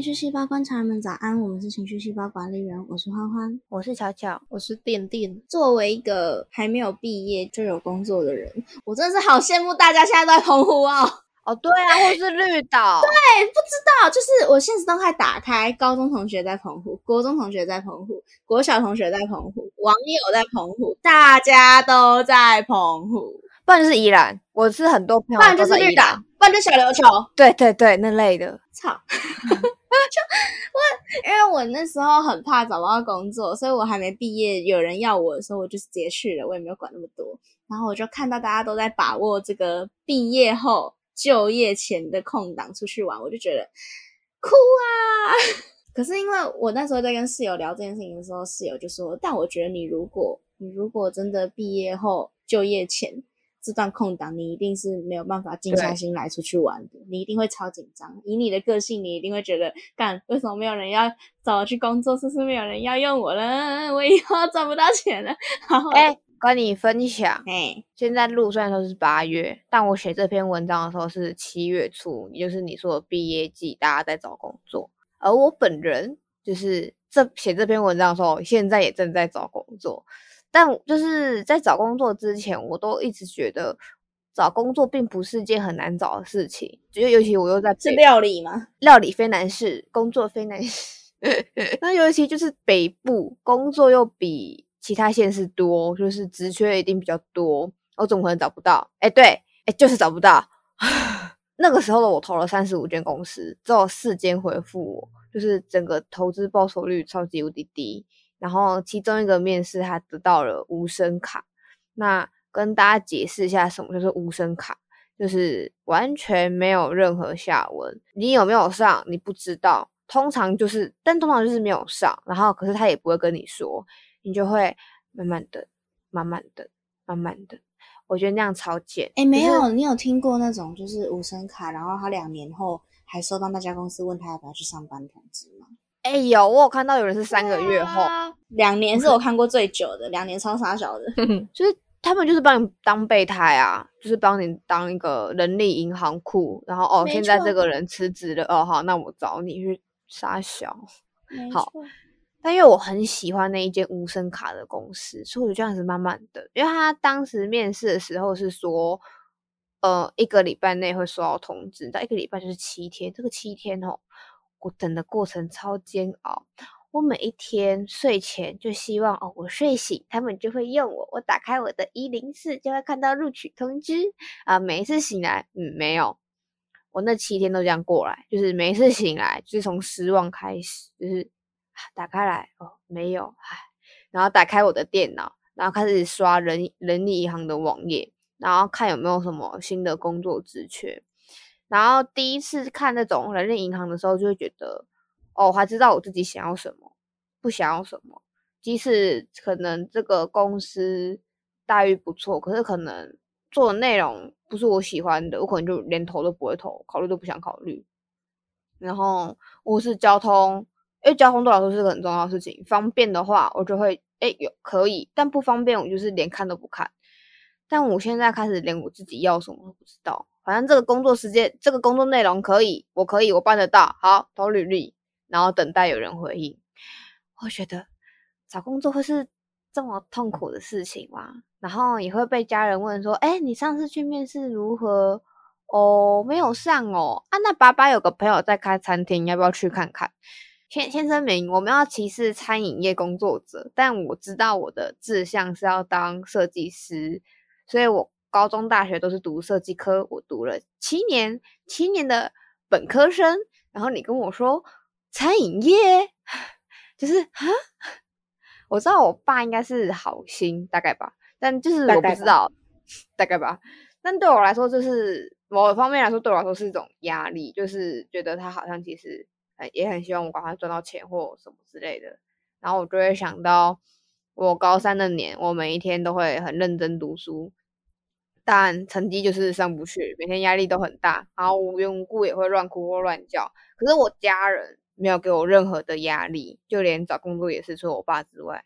情绪细胞观察人们早安，我们是情绪细胞管理员，我是欢欢，我是巧巧，我是电电。作为一个还没有毕业就有工作的人，我真的是好羡慕大家现在都在澎湖哦。哦，对啊，或是绿岛。对，不知道，就是我现实动态打开，高中同学在澎湖，国中同学在澎湖，国小同学在澎湖，网友在澎湖，大家都在澎湖。不然就是宜兰，我是很多朋友，不然就是绿岛，不然就小琉球。对对对，那类的。操！就我，因为我那时候很怕找不到工作，所以我还没毕业，有人要我的时候，我就直接去了，我也没有管那么多。然后我就看到大家都在把握这个毕业后就业前的空档出去玩，我就觉得哭啊！可是因为我那时候在跟室友聊这件事情的时候，室友就说：“但我觉得你如果你如果真的毕业后就业前。”这段空档，你一定是没有办法静下心来出去玩的，你一定会超紧张。以你的个性，你一定会觉得，干为什么没有人要找我去工作？是不是没有人要用我了？我以后赚不到钱了。哎，跟你分享，哎，现在录虽然说是八月，但我写这篇文章的时候是七月初，也就是你说的毕业季，大家在找工作。而我本人就是这写这篇文章的时候，现在也正在找工作。但就是在找工作之前，我都一直觉得找工作并不是件很难找的事情。觉得尤其我又在是料理吗？料理非难事，工作非难事。那尤其就是北部工作又比其他县市多，就是职缺一定比较多。我怎么可能找不到？哎，对，哎，就是找不到。那个时候的我投了三十五间公司，只有四间回复我，就是整个投资报酬率超级无敌低。然后其中一个面试，他得到了无声卡。那跟大家解释一下，什么叫做无声卡？就是完全没有任何下文，你有没有上你不知道。通常就是，但通常就是没有上。然后可是他也不会跟你说，你就会慢慢的、慢慢的、慢慢的。我觉得那样超贱。哎，没有，你有听过那种就是无声卡，然后他两年后还收到那家公司问他要不要去上班通知吗？哎有，我有看到有人是三个月后，两年是我看过最久的，两年超傻小的，就是他们就是帮你当备胎啊，就是帮你当一个人力银行库，然后哦，现在这个人辞职了，哦好，那我找你去傻小，好，但因为我很喜欢那一间无声卡的公司，所以我就这样子慢慢的，因为他当时面试的时候是说，呃，一个礼拜内会收到通知，但一个礼拜就是七天，这个七天哦。我等的过程超煎熬，我每一天睡前就希望哦，我睡醒他们就会用我，我打开我的一零四就会看到录取通知啊。每一次醒来，嗯，没有，我那七天都这样过来，就是每一次醒来就是从失望开始，就是打开来哦，没有，唉，然后打开我的电脑，然后开始刷人人力银行的网页，然后看有没有什么新的工作职缺。然后第一次看那种人力银行的时候，就会觉得，哦，我还知道我自己想要什么，不想要什么。即使可能这个公司待遇不错，可是可能做的内容不是我喜欢的，我可能就连投都不会投，考虑都不想考虑。然后我是交通，因为交通对我来说是个很重要的事情，方便的话我就会，哎，有可以，但不方便我就是连看都不看。但我现在开始连我自己要什么都不知道。反正这个工作时间，这个工作内容可以，我可以，我办得到。好，投履历，然后等待有人回应。我觉得找工作会是这么痛苦的事情吗？然后也会被家人问说：“哎，你上次去面试如何？哦，没有上哦。啊，那爸爸有个朋友在开餐厅，要不要去看看？”先先声明，我们要歧视餐饮业工作者，但我知道我的志向是要当设计师，所以我。高中、大学都是读设计科，我读了七年，七年的本科生。然后你跟我说餐饮业，就是啊，我知道我爸应该是好心，大概吧，但就是我不知道，大概吧。但对我来说，就是某方面来说，对我来说是一种压力，就是觉得他好像其实也很希望我赶快赚到钱或什么之类的。然后我就会想到，我高三那年，我每一天都会很认真读书。但成绩就是上不去，每天压力都很大，然后无缘无故也会乱哭或乱叫。可是我家人没有给我任何的压力，就连找工作也是，除了我爸之外，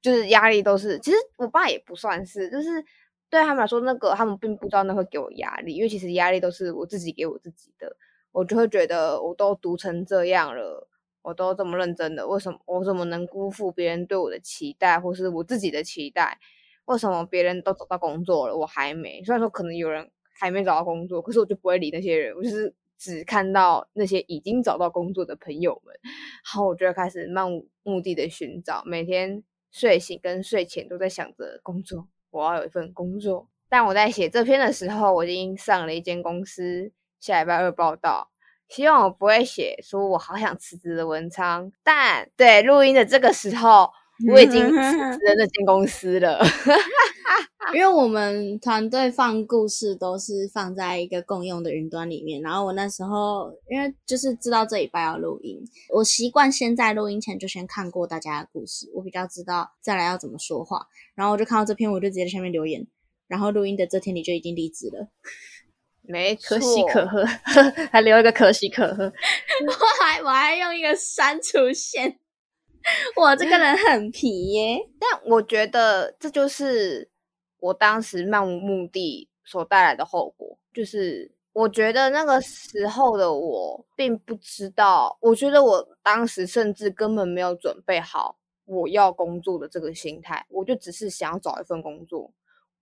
就是压力都是。其实我爸也不算是，就是对他们来说，那个他们并不知道那会给我压力，因为其实压力都是我自己给我自己的。我就会觉得我都读成这样了，我都这么认真的，为什么我怎么能辜负别人对我的期待，或是我自己的期待？为什么别人都找到工作了，我还没？虽然说可能有人还没找到工作，可是我就不会理那些人，我就是只看到那些已经找到工作的朋友们，然后我就开始漫无目的的寻找，每天睡醒跟睡前都在想着工作，我要有一份工作。但我在写这篇的时候，我已经上了一间公司，下礼拜二报道。希望我不会写说我好想辞职的文章，但对录音的这个时候。我已经辞职了那间公司了，因为我们团队放故事都是放在一个共用的云端里面。然后我那时候因为就是知道这礼拜要录音，我习惯先在录音前就先看过大家的故事，我比较知道再来要怎么说话。然后我就看到这篇，我就直接在下面留言。然后录音的这天你就已经离职了，没可喜可贺，还留一个可喜可贺，我还我还用一个删除线。我这个人很皮耶，但我觉得这就是我当时漫无目的所带来的后果。就是我觉得那个时候的我并不知道，我觉得我当时甚至根本没有准备好我要工作的这个心态。我就只是想要找一份工作，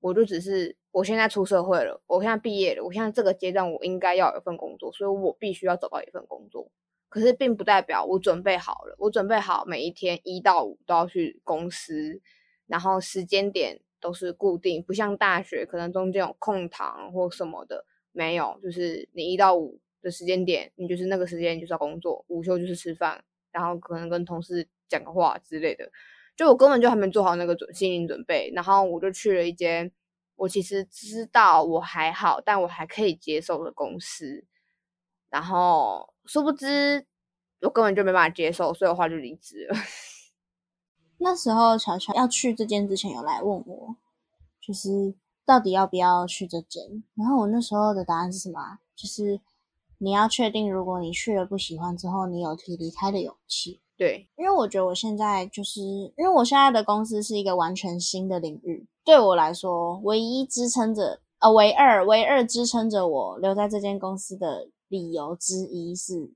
我就只是我现在出社会了，我现在毕业了，我现在这个阶段我应该要有一份工作，所以我必须要找到一份工作。可是并不代表我准备好了，我准备好每一天一到五都要去公司，然后时间点都是固定，不像大学可能中间有空堂或什么的，没有，就是你一到五的时间点，你就是那个时间就是要工作，午休就是吃饭，然后可能跟同事讲个话之类的，就我根本就还没做好那个准心理准备，然后我就去了一间我其实知道我还好，但我还可以接受的公司，然后。殊不知，我根本就没办法接受，所以的话就离职了。那时候乔乔要去这间之前，有来问我，就是到底要不要去这间。然后我那时候的答案是什么？就是你要确定，如果你去了不喜欢之后，你有提离开的勇气。对，因为我觉得我现在就是因为我现在的公司是一个完全新的领域，对我来说，唯一支撑着呃，唯二唯二支撑着我留在这间公司的。理由之一是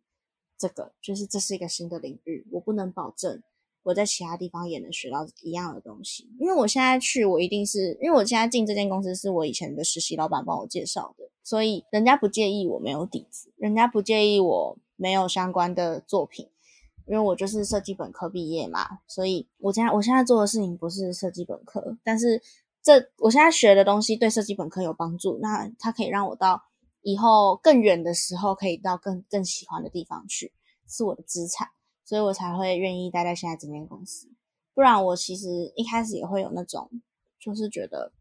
这个，就是这是一个新的领域，我不能保证我在其他地方也能学到一样的东西。因为我现在去，我一定是因为我现在进这间公司是我以前的实习老板帮我介绍的，所以人家不介意我没有底子，人家不介意我没有相关的作品，因为我就是设计本科毕业嘛，所以我现在我现在做的事情不是设计本科，但是这我现在学的东西对设计本科有帮助，那它可以让我到。以后更远的时候，可以到更更喜欢的地方去，是我的资产，所以我才会愿意待在现在这间公司。不然，我其实一开始也会有那种，就是觉得，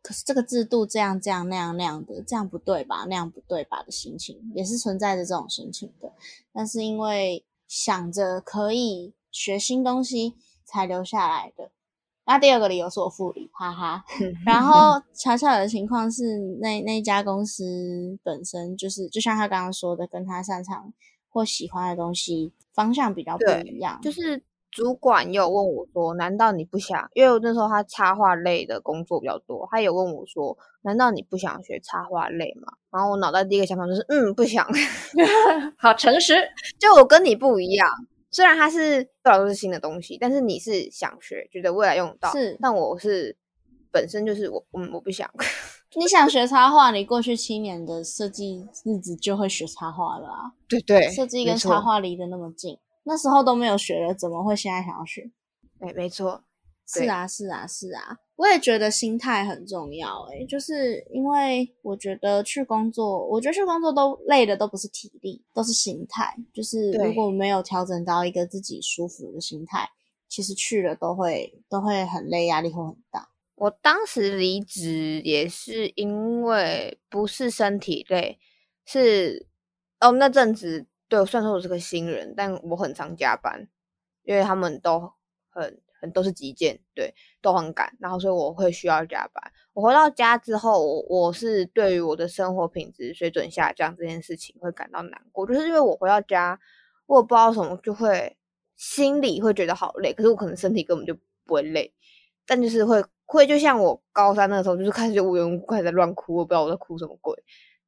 可是这个制度这样这样那样那样的，这样不对吧？那样不对吧？的心情也是存在着这种心情的。但是因为想着可以学新东西，才留下来的。那第二个理由是我副理，哈哈。然后巧巧的情况是，那那家公司本身就是，就像他刚刚说的，跟他擅长或喜欢的东西方向比较不一样。就是主管有问我说：“难道你不想？”因为那时候他插画类的工作比较多，他有问我说：“难道你不想学插画类吗？”然后我脑袋第一个想法就是：“嗯，不想。”好诚实，就我跟你不一样。虽然它是对我都是新的东西，但是你是想学，觉得未来用到。是，但我是本身就是我，嗯，我不想。你想学插画，你过去七年的设计日子就会学插画了啊。对对，设计跟插画离得那么近，那时候都没有学了，怎么会现在想要学？哎，没错。是啊，是啊，是啊。我也觉得心态很重要，诶就是因为我觉得去工作，我觉得去工作都累的都不是体力，都是心态。就是如果没有调整到一个自己舒服的心态，其实去了都会都会很累，压力会很大。我当时离职也是因为不是身体累，是哦那阵子对，虽然说我是个新人，但我很常加班，因为他们都很。都是急件，对，都很赶，然后所以我会需要加班。我回到家之后，我我是对于我的生活品质水准下降这件事情会感到难过，就是因为我回到家，我不知道什么就会心里会觉得好累，可是我可能身体根本就不会累，但就是会会就像我高三那时候，就是开始就无缘无故开始在乱哭，我不知道我在哭什么鬼。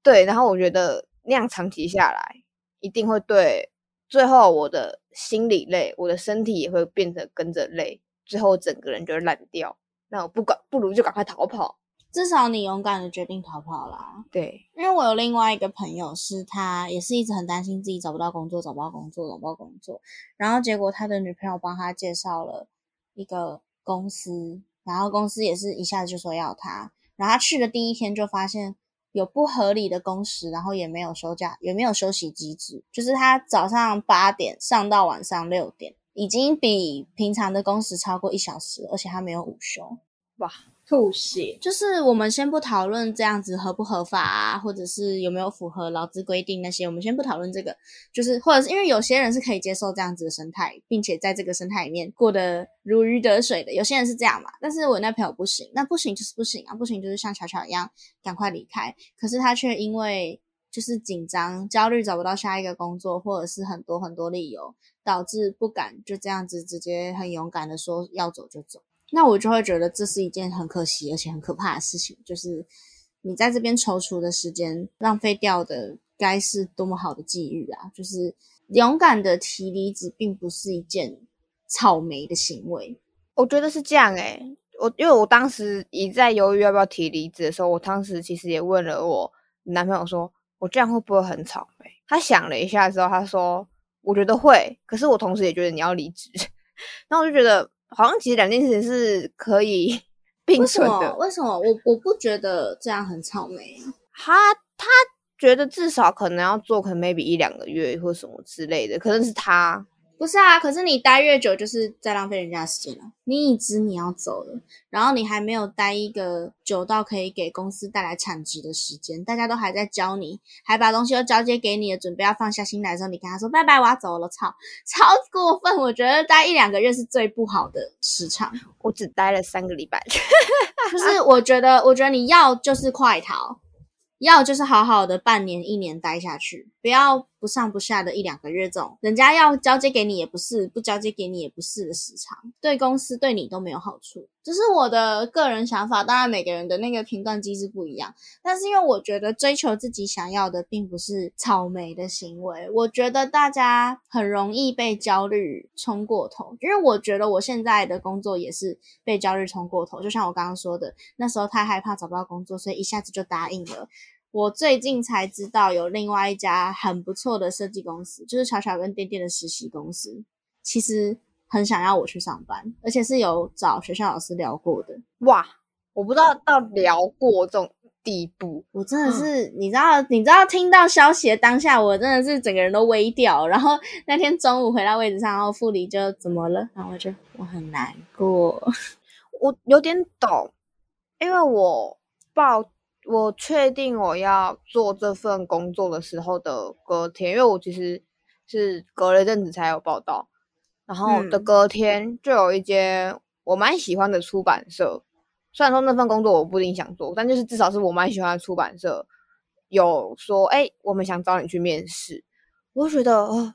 对，然后我觉得那样长期下来，一定会对最后我的心理累，我的身体也会变得跟着累，最后整个人就会烂掉。那我不管，不如就赶快逃跑。至少你勇敢的决定逃跑啦。对，因为我有另外一个朋友，是他也是一直很担心自己找不到工作，找不到工作，找不到工作。然后结果他的女朋友帮他介绍了一个公司，然后公司也是一下子就说要他。然后他去的第一天就发现有不合理的工时，然后也没有休假，也没有休息机制，就是他早上八点上到晚上六点，已经比平常的工时超过一小时，而且他没有午休。哇！吐血，就是我们先不讨论这样子合不合法啊，或者是有没有符合劳资规定那些，我们先不讨论这个。就是或者是因为有些人是可以接受这样子的生态，并且在这个生态里面过得如鱼得水的，有些人是这样嘛。但是我那朋友不行，那不行就是不行啊，不行就是像巧巧一样赶快离开。可是他却因为就是紧张、焦虑，找不到下一个工作，或者是很多很多理由，导致不敢就这样子直接很勇敢的说要走就走。那我就会觉得这是一件很可惜而且很可怕的事情，就是你在这边踌躇的时间浪费掉的，该是多么好的机遇啊！就是勇敢的提离职，并不是一件草莓的行为。我觉得是这样诶，我因为我当时一在犹豫要不要提离职的时候，我当时其实也问了我男朋友，说我这样会不会很草莓？他想了一下之后，他说我觉得会，可是我同时也觉得你要离职，那我就觉得。好像其实两件事情是可以 并存的。为什么？我我不觉得这样很草莓。他他觉得至少可能要做，可能 maybe 一两个月或什么之类的，可能是他。不是啊，可是你待越久，就是在浪费人家的时间了。你已知你要走了，然后你还没有待一个久到可以给公司带来产值的时间，大家都还在教你，还把东西都交接给你了，准备要放下心来的时候，你跟他说拜拜，我要走了，操，超过分！我觉得待一两个月是最不好的时长。我只待了三个礼拜，就是我觉得，我觉得你要就是快逃。要就是好好的半年一年待下去，不要不上不下的一两个月这种，人家要交接给你也不是，不交接给你也不是的时长，对公司对你都没有好处。这是我的个人想法，当然每个人的那个评断机制不一样。但是因为我觉得追求自己想要的，并不是草莓的行为。我觉得大家很容易被焦虑冲过头，因为我觉得我现在的工作也是被焦虑冲过头。就像我刚刚说的，那时候太害怕找不到工作，所以一下子就答应了。我最近才知道有另外一家很不错的设计公司，就是巧巧跟店店的实习公司，其实。很想要我去上班，而且是有找学校老师聊过的。哇，我不知道到聊过这种地步，我真的是，你知道，你知道听到消息的当下，我真的是整个人都微掉。然后那天中午回到位置上，然后副理就怎么了？然后我就我很难过，我有点懂，因为我报我确定我要做这份工作的时候的隔天，因为我其实是隔了一阵子才有报道。然后的隔天就有一间我蛮喜欢的出版社，虽然说那份工作我不一定想做，但就是至少是我蛮喜欢的出版社，有说哎，我们想找你去面试。我觉得哦，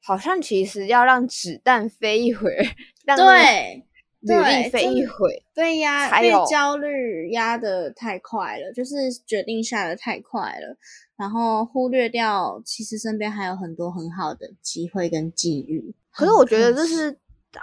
好像其实要让子弹飞一会，对，履历飞一回，对呀，被焦虑压的太快了，就是决定下的太快了，然后忽略掉其实身边还有很多很好的机会跟机遇。可是我觉得这是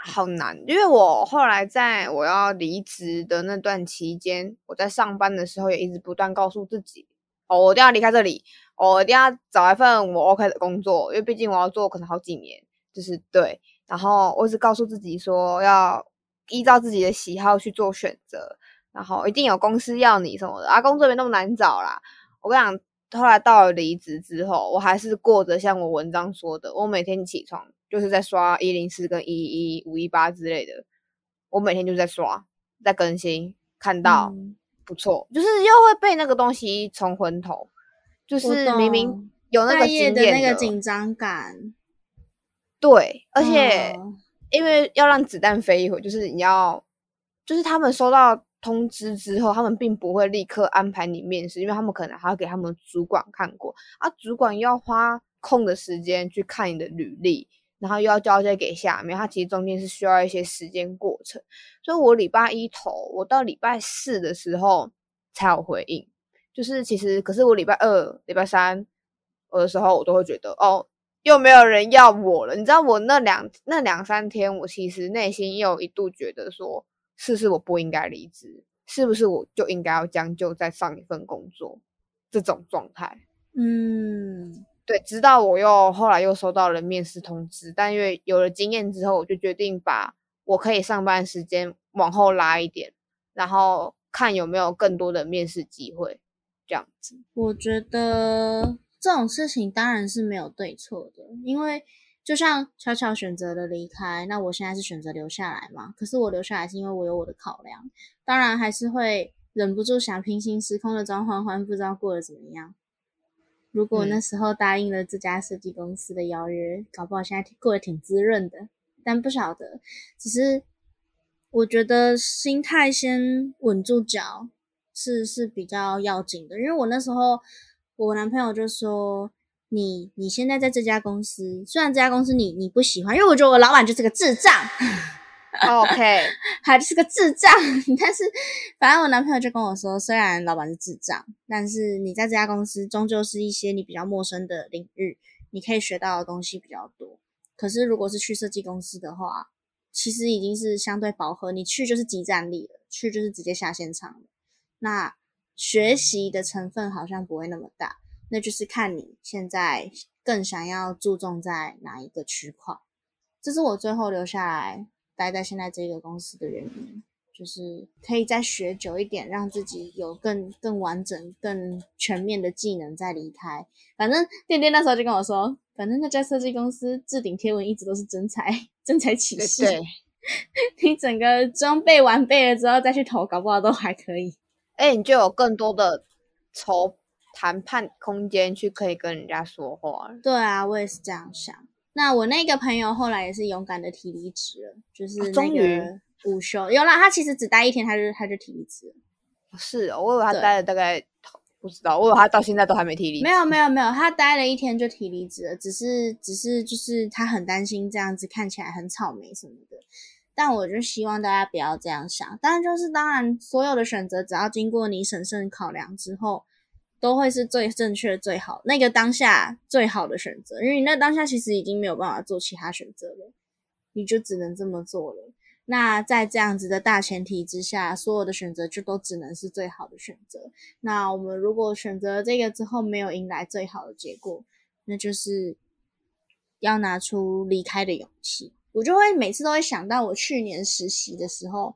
好难，因为我后来在我要离职的那段期间，我在上班的时候也一直不断告诉自己，哦，我一定要离开这里，哦我一定要找一份我 OK 的工作，因为毕竟我要做可能好几年，就是对。然后我一直告诉自己说，要依照自己的喜好去做选择，然后一定有公司要你什么的，啊，工作没那么难找啦。我跟你讲，后来到了离职之后，我还是过着像我文章说的，我每天起床。就是在刷一零四跟一一五一八之类的，我每天就在刷，在更新，看到不错，就是又会被那个东西冲昏头，就是明明有那个经验的那个紧张感，对，而且因为要让子弹飞一会，就是你要，就是他们收到通知之后，他们并不会立刻安排你面试，因为他们可能还要给他们主管看过，啊，主管要花空的时间去看你的履历。然后又要交接给下面，他其实中间是需要一些时间过程，所以我礼拜一投，我到礼拜四的时候才有回应。就是其实，可是我礼拜二、礼拜三，有的时候我都会觉得，哦，又没有人要我了。你知道，我那两那两三天，我其实内心又一度觉得说，是不是我不应该离职？是不是我就应该要将就再上一份工作？这种状态，嗯，对。直到我又后来又收到了面试通知，但因为有了经验之后，我就决定把我可以上班时间往后拉一点，然后看有没有更多的面试机会。这样子，我觉得这种事情当然是没有对错的，因为就像巧巧选择了离开，那我现在是选择留下来嘛。可是我留下来是因为我有我的考量，当然还是会忍不住想平行时空的张欢欢，不知道过得怎么样。如果那时候答应了这家设计公司的邀约，搞不好现在过得挺滋润的。但不晓得，只是我觉得心态先稳住脚。是是比较要紧的，因为我那时候我男朋友就说你你现在在这家公司，虽然这家公司你你不喜欢，因为我觉得我老板就是个智障，OK，还是个智障，但是反正我男朋友就跟我说，虽然老板是智障，但是你在这家公司终究是一些你比较陌生的领域，你可以学到的东西比较多。可是如果是去设计公司的话，其实已经是相对饱和，你去就是集战力了，去就是直接下现场了。那学习的成分好像不会那么大，那就是看你现在更想要注重在哪一个区块。这是我最后留下来待在现在这个公司的原因，就是可以再学久一点，让自己有更更完整、更全面的技能再离开。反正店店那时候就跟我说，反正那家设计公司置顶贴文一直都是真才真才启示，你整个装备完备了之后再去投，搞不好都还可以。哎，你就有更多的筹谈判空间去可以跟人家说话。对啊，我也是这样想。那我那个朋友后来也是勇敢的提离职了，就是那个午休有了。他其实只待一天，他就他就提离职。是，我以为他待了大概不知道，我以为他到现在都还没提离职。没有没有没有，他待了一天就提离职了，只是只是就是他很担心这样子看起来很草莓什么的。但我就希望大家不要这样想，当然就是当然，所有的选择只要经过你审慎考量之后，都会是最正确、最好那个当下最好的选择。因为你那当下其实已经没有办法做其他选择了，你就只能这么做了。那在这样子的大前提之下，所有的选择就都只能是最好的选择。那我们如果选择这个之后没有迎来最好的结果，那就是要拿出离开的勇气。我就会每次都会想到我去年实习的时候，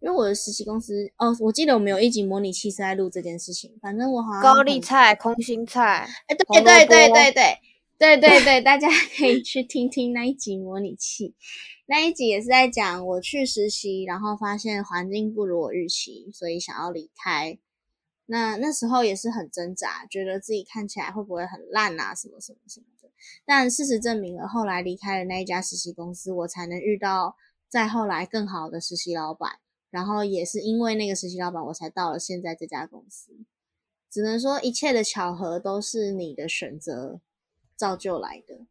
因为我的实习公司，哦，我记得我们有一集模拟器是在录这件事情，反正我好像。高丽菜、空心菜。哎，对对对对对对对对，大家可以去听听那一集模拟器。那一集也是在讲我去实习，然后发现环境不如我预期，所以想要离开。那那时候也是很挣扎，觉得自己看起来会不会很烂啊，什么什么什么的。但事实证明了，后来离开了那一家实习公司，我才能遇到再后来更好的实习老板。然后也是因为那个实习老板，我才到了现在这家公司。只能说一切的巧合都是你的选择造就来的，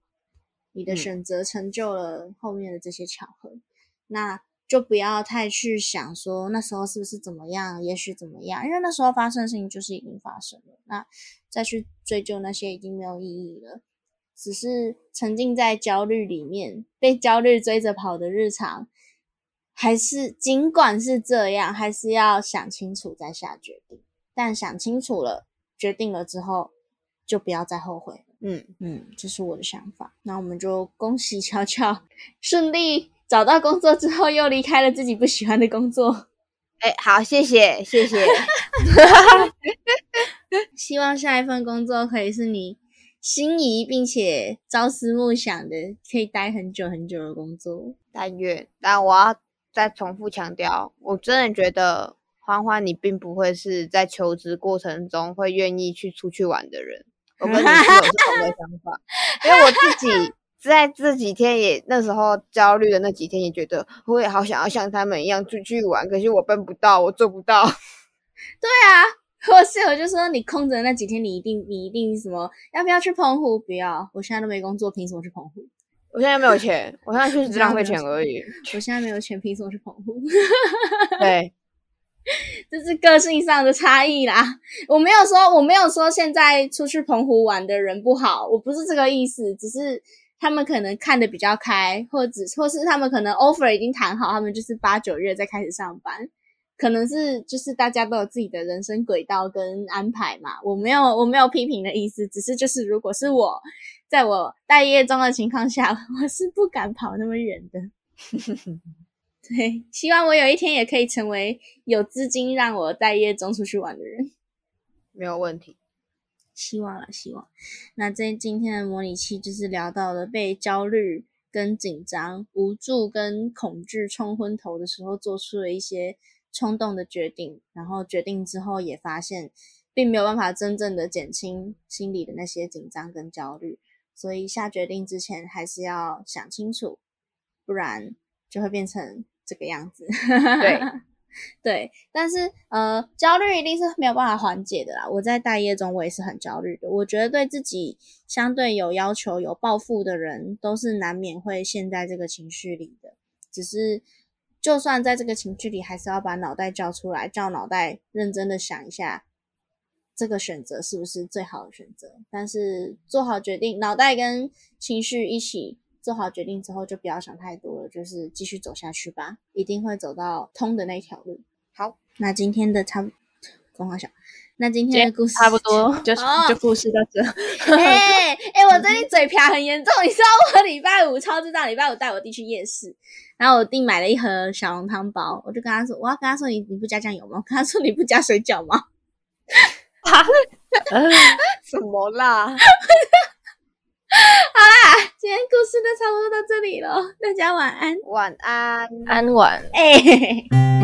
你的选择成就了后面的这些巧合。那就不要太去想说那时候是不是怎么样，也许怎么样，因为那时候发生的事情就是已经发生了。那再去追究那些已经没有意义了。只是沉浸在焦虑里面，被焦虑追着跑的日常，还是尽管是这样，还是要想清楚再下决定。但想清楚了，决定了之后，就不要再后悔。嗯嗯，这是我的想法。那我们就恭喜乔乔 顺利找到工作之后，又离开了自己不喜欢的工作。哎，好，谢谢谢谢。希望下一份工作可以是你。心仪并且朝思暮想的，可以待很久很久的工作。但愿，但我要再重复强调，我真的觉得欢欢，你并不会是在求职过程中会愿意去出去玩的人。我跟你是有同的想法，因为我自己在这几天也那时候焦虑的那几天，也觉得我也好想要像他们一样出去玩，可是我奔不到，我做不到。对啊。我室友就说：“你空着那几天，你一定你一定什么？要不要去澎湖？不要，我现在都没工作，凭什么去澎湖？我现在没有钱，我现在就是浪费钱而已。我现在没有钱，凭什么去澎湖？对，这是个性上的差异啦。我没有说，我没有说现在出去澎湖玩的人不好，我不是这个意思，只是他们可能看的比较开，或者或是他们可能 offer 已经谈好，他们就是八九月再开始上班，可能是就是大家都有自己的人生轨道跟安排嘛。我没有我没有批评的意思，只是就是如果是我在我待业中的情况下，我是不敢跑那么远的。对，希望我有一天也可以成为有资金让我待业中出去玩的人，没有问题。希望了，希望。那这今天的模拟器就是聊到了被焦虑、跟紧张、无助跟恐惧冲昏头的时候，做出了一些冲动的决定，然后决定之后也发现，并没有办法真正的减轻心里的那些紧张跟焦虑，所以下决定之前还是要想清楚，不然就会变成。这个样子，对 对，但是呃，焦虑一定是没有办法缓解的啦。我在待业中，我也是很焦虑的。我觉得对自己相对有要求、有抱负的人，都是难免会陷在这个情绪里的。只是，就算在这个情绪里，还是要把脑袋叫出来，叫脑袋认真的想一下，这个选择是不是最好的选择。但是做好决定，脑袋跟情绪一起。做好决定之后，就不要想太多，就是继续走下去吧，一定会走到通的那条路。好，那今天的差不公话小，那今天的故事差不多，就就故事到这。哎哎，我最近嘴瓢很严重，你知道我礼拜五超知道，礼拜五带我弟去夜市，然后我弟买了一盒小笼汤包，我就跟他说，我要跟他说你你不加酱油吗？跟他说你不加水饺吗？啊，什么啦？好啦，今天故事就差不多到这里了，大家晚安，晚安，安晚，哎。